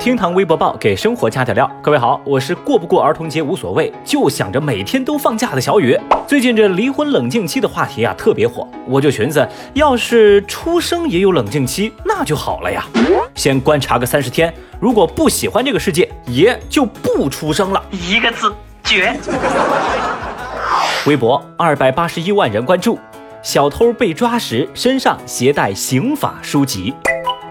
厅堂微博报给生活加点料。各位好，我是过不过儿童节无所谓，就想着每天都放假的小雨。最近这离婚冷静期的话题啊特别火，我就寻思，要是出生也有冷静期，那就好了呀。先观察个三十天，如果不喜欢这个世界，爷就不出生了。一个字，绝。微博二百八十一万人关注。小偷被抓时身上携带刑法书籍。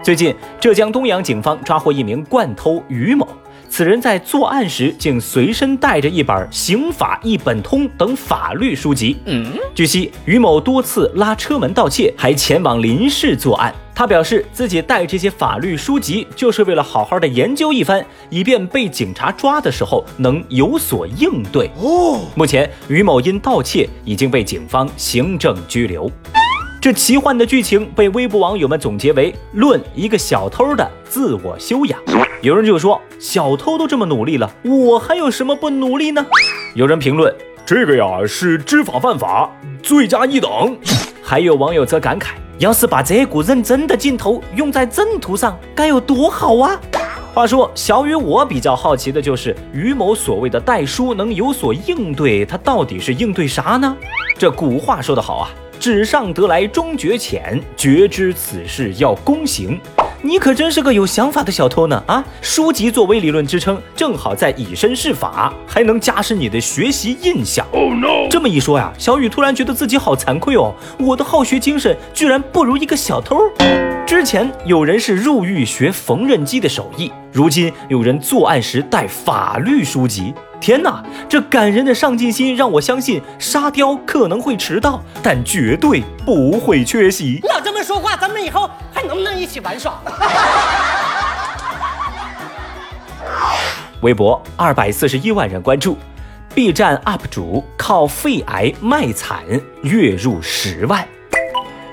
最近，浙江东阳警方抓获一名惯偷于某，此人在作案时竟随身带着一本《刑法一本通》等法律书籍。嗯，据悉，于某多次拉车门盗窃，还前往邻市作案。他表示，自己带这些法律书籍，就是为了好好的研究一番，以便被警察抓的时候能有所应对。哦，目前于某因盗窃已经被警方行政拘留。这奇幻的剧情被微博网友们总结为“论一个小偷的自我修养”。有人就说：“小偷都这么努力了，我还有什么不努力呢？”有人评论：“这个呀是知法犯法，罪加一等。”还有网友则感慨。要是把这股认真的劲头用在正途上，该有多好啊！话说，小雨，我比较好奇的就是于某所谓的带书能有所应对，他到底是应对啥呢？这古话说得好啊，纸上得来终觉浅，觉知此事要躬行。你可真是个有想法的小偷呢！啊，书籍作为理论支撑，正好在以身试法，还能加深你的学习印象。Oh no！这么一说呀，小雨突然觉得自己好惭愧哦，我的好学精神居然不如一个小偷。之前有人是入狱学缝纫机的手艺，如今有人作案时带法律书籍。天哪，这感人的上进心让我相信沙雕可能会迟到，但绝对不会缺席。你老这么说话，咱们以后还能不能一起玩耍？微博二百四十一万人关注，B 站 UP 主靠肺癌卖惨月入十万。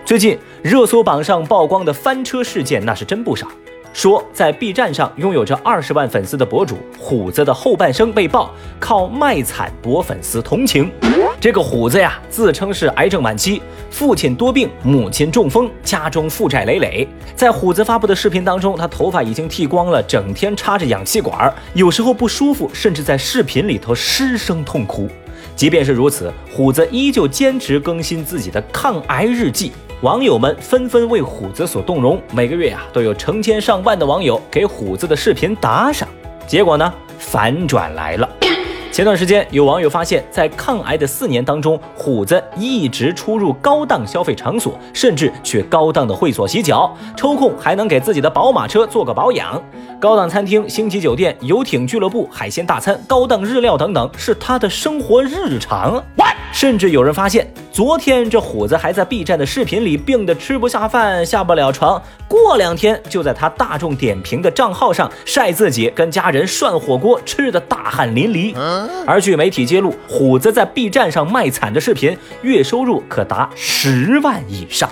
最近热搜榜上曝光的翻车事件那是真不少。说在 B 站上拥有着二十万粉丝的博主虎子的后半生被曝靠卖惨博粉丝同情。这个虎子呀，自称是癌症晚期，父亲多病，母亲中风，家中负债累累。在虎子发布的视频当中，他头发已经剃光了，整天插着氧气管，有时候不舒服，甚至在视频里头失声痛哭。即便是如此，虎子依旧坚持更新自己的抗癌日记。网友们纷纷为虎子所动容，每个月呀都有成千上万的网友给虎子的视频打赏。结果呢，反转来了。前段时间，有网友发现，在抗癌的四年当中，虎子一直出入高档消费场所，甚至去高档的会所洗脚，抽空还能给自己的宝马车做个保养。高档餐厅、星级酒店、游艇俱乐部、海鲜大餐、高档日料等等，是他的生活日常。甚至有人发现，昨天这虎子还在 B 站的视频里病得吃不下饭、下不了床，过两天就在他大众点评的账号上晒自己跟家人涮火锅吃的大汗淋漓。而据媒体揭露，虎子在 B 站上卖惨的视频，月收入可达十万以上。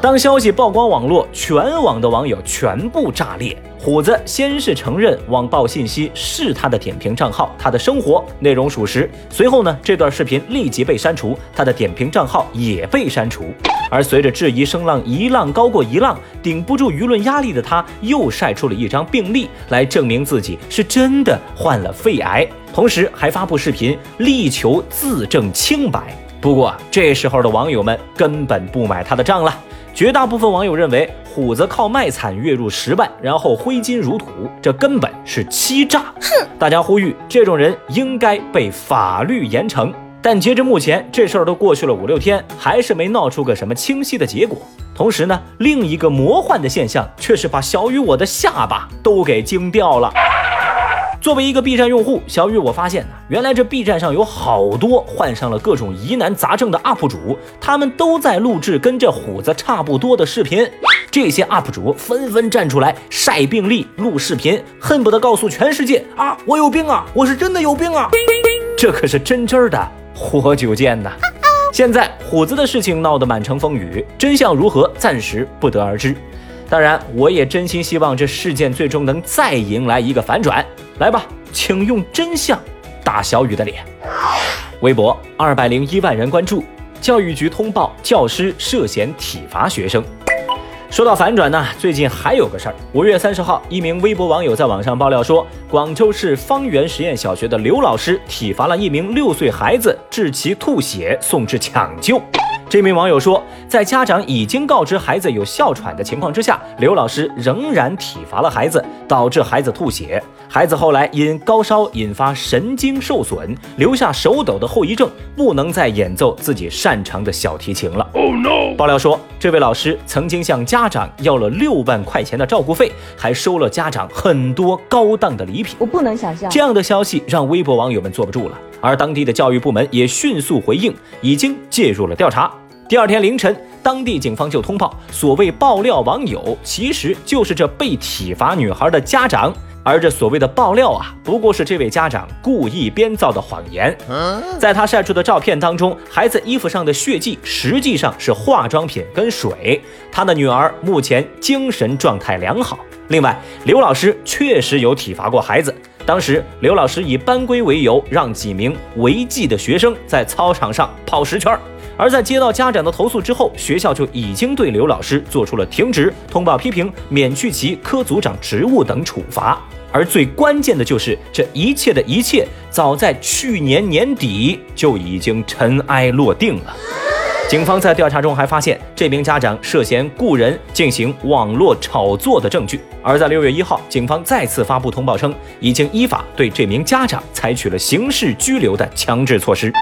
当消息曝光网络，全网的网友全部炸裂。虎子先是承认网暴信息是他的点评账号，他的生活内容属实。随后呢，这段视频立即被删除，他的点评账号也被删除。而随着质疑声浪一浪高过一浪，顶不住舆论压力的他，又晒出了一张病历来证明自己是真的患了肺癌，同时还发布视频力求自证清白。不过这时候的网友们根本不买他的账了。绝大部分网友认为，虎子靠卖惨月入十万，然后挥金如土，这根本是欺诈。哼！大家呼吁，这种人应该被法律严惩。但截至目前，这事儿都过去了五六天，还是没闹出个什么清晰的结果。同时呢，另一个魔幻的现象却是把小雨我的下巴都给惊掉了。作为一个 B 站用户，小雨我发现呢，原来这 B 站上有好多患上了各种疑难杂症的 UP 主，他们都在录制跟这虎子差不多的视频。这些 UP 主纷纷站出来晒病历、录视频，恨不得告诉全世界啊，我有病啊，我是真的有病啊！这可是真真的活久见呐！现在虎子的事情闹得满城风雨，真相如何，暂时不得而知。当然，我也真心希望这事件最终能再迎来一个反转。来吧，请用真相打小雨的脸。微博二百零一万人关注，教育局通报教师涉嫌体罚学生。说到反转呢，最近还有个事儿。五月三十号，一名微博网友在网上爆料说，广州市方圆实验小学的刘老师体罚了一名六岁孩子，致其吐血，送至抢救。这名网友说，在家长已经告知孩子有哮喘的情况之下，刘老师仍然体罚了孩子，导致孩子吐血。孩子后来因高烧引发神经受损，留下手抖的后遗症，不能再演奏自己擅长的小提琴了。Oh no！爆料说，这位老师曾经向家长要了六万块钱的照顾费，还收了家长很多高档的礼品。我不能想象，这样的消息让微博网友们坐不住了，而当地的教育部门也迅速回应，已经介入了调查。第二天凌晨，当地警方就通报，所谓爆料网友其实就是这被体罚女孩的家长，而这所谓的爆料啊，不过是这位家长故意编造的谎言。在他晒出的照片当中，孩子衣服上的血迹实际上是化妆品跟水。他的女儿目前精神状态良好。另外，刘老师确实有体罚过孩子。当时，刘老师以班规为由，让几名违纪的学生在操场上跑十圈。而在接到家长的投诉之后，学校就已经对刘老师做出了停职、通报批评、免去其科组长职务等处罚。而最关键的就是，这一切的一切，早在去年年底就已经尘埃落定了。警方在调查中还发现，这名家长涉嫌雇人进行网络炒作的证据。而在六月一号，警方再次发布通报称，已经依法对这名家长采取了刑事拘留的强制措施。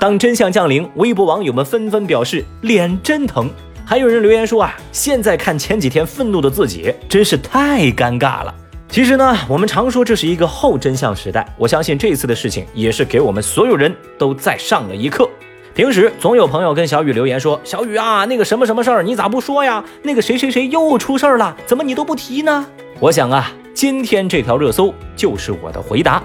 当真相降临，微博网友们纷纷表示脸真疼，还有人留言说啊，现在看前几天愤怒的自己，真是太尴尬了。其实呢，我们常说这是一个后真相时代，我相信这次的事情也是给我们所有人都再上了一课。平时总有朋友跟小雨留言说，小雨啊，那个什么什么事儿你咋不说呀？那个谁谁谁又出事儿了，怎么你都不提呢？我想啊，今天这条热搜就是我的回答。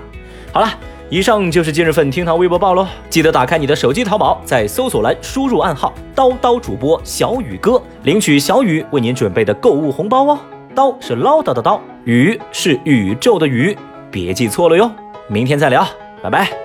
好了。以上就是今日份厅堂微博报喽，记得打开你的手机淘宝，在搜索栏输入暗号“刀刀主播小雨哥”，领取小雨为您准备的购物红包哦。刀是唠叨的刀，雨是宇宙的雨，别记错了哟。明天再聊，拜拜。